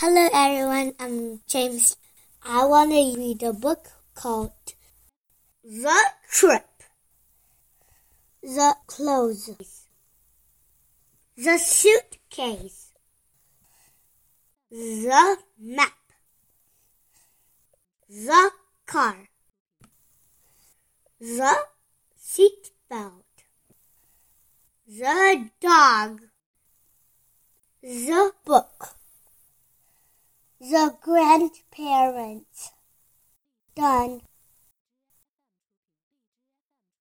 Hello everyone, I'm James. I want to read a book called The Trip. The clothes. The suitcase. The map. The car. The seat belt. The dog. The book. The grandparents. Done.